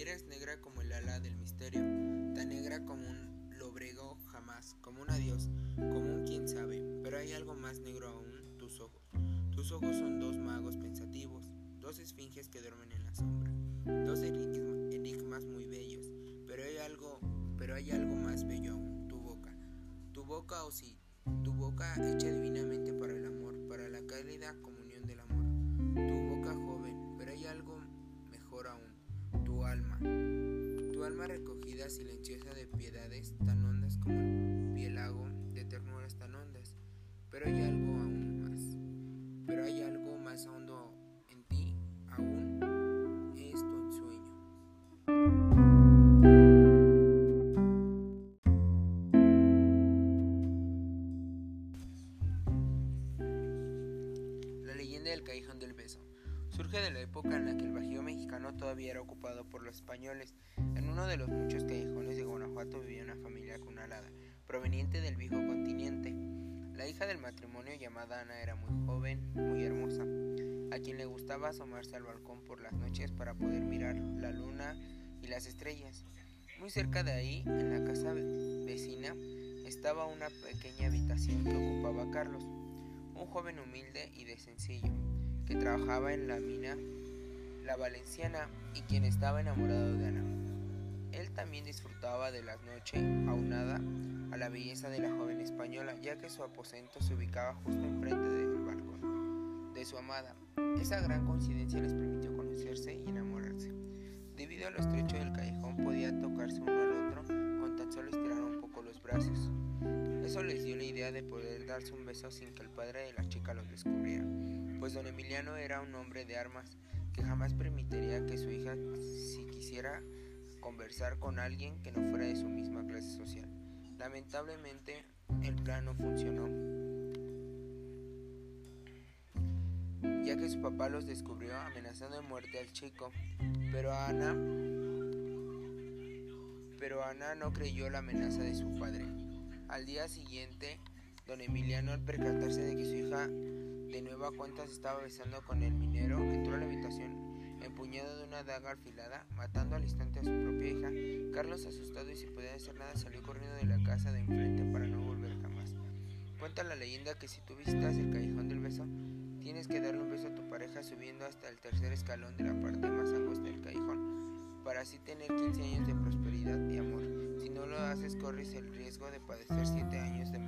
eres negra como el ala del misterio, tan negra como un lobrego jamás, como un adiós, como un quién sabe, pero hay algo más negro aún, tus ojos. Tus ojos son dos magos pensativos, dos esfinges que duermen en la sombra, dos enigmas muy bellos, pero hay algo, pero hay algo más bello aún, tu boca. Tu boca o oh sí, tu boca hecha divinamente para el amor, para la cálida comunión del amor. Tu boca alma. Tu alma recogida silenciosa de piedades tan hondas como el pielago de ternuras tan hondas. Pero hay algo aún más. Pero hay algo más hondo en ti aún. Es tu ensueño. La leyenda del Callejón del Beso surge de la época en la que el Bajío mexicano todavía era ocupado por los españoles. En uno de los muchos callejones de Guanajuato vivía una familia alada, proveniente del viejo continente. La hija del matrimonio llamada Ana era muy joven, muy hermosa, a quien le gustaba asomarse al balcón por las noches para poder mirar la luna y las estrellas. Muy cerca de ahí, en la casa vecina, estaba una pequeña habitación que ocupaba Carlos, un joven humilde y de sencillo que trabajaba en la mina La Valenciana y quien estaba enamorado de Ana. Él también disfrutaba de la noche aunada a la belleza de la joven española, ya que su aposento se ubicaba justo enfrente del balcón de su amada. Esa gran coincidencia les permitió conocerse y enamorarse. Debido a lo estrecho del callejón podía tocarse uno al otro con tan solo estirar un poco los brazos. Eso les dio la idea de poder darse un beso sin que el padre de la chica los descubriera pues don Emiliano era un hombre de armas que jamás permitiría que su hija, si quisiera conversar con alguien que no fuera de su misma clase social. Lamentablemente, el plan no funcionó, ya que su papá los descubrió amenazando de muerte al chico, pero Ana, pero Ana no creyó la amenaza de su padre. Al día siguiente, don Emiliano, al percatarse de que su hija de nueva cuenta se estaba besando con el minero, entró a la habitación empuñado de una daga afilada, matando al instante a su propia hija. Carlos, asustado y sin poder hacer nada, salió corriendo de la casa de enfrente para no volver jamás. Cuenta la leyenda que si tú visitas el callejón del beso, tienes que darle un beso a tu pareja subiendo hasta el tercer escalón de la parte más angosta del callejón, para así tener 15 años de prosperidad y amor. Si no lo haces, corres el riesgo de padecer 7 años de.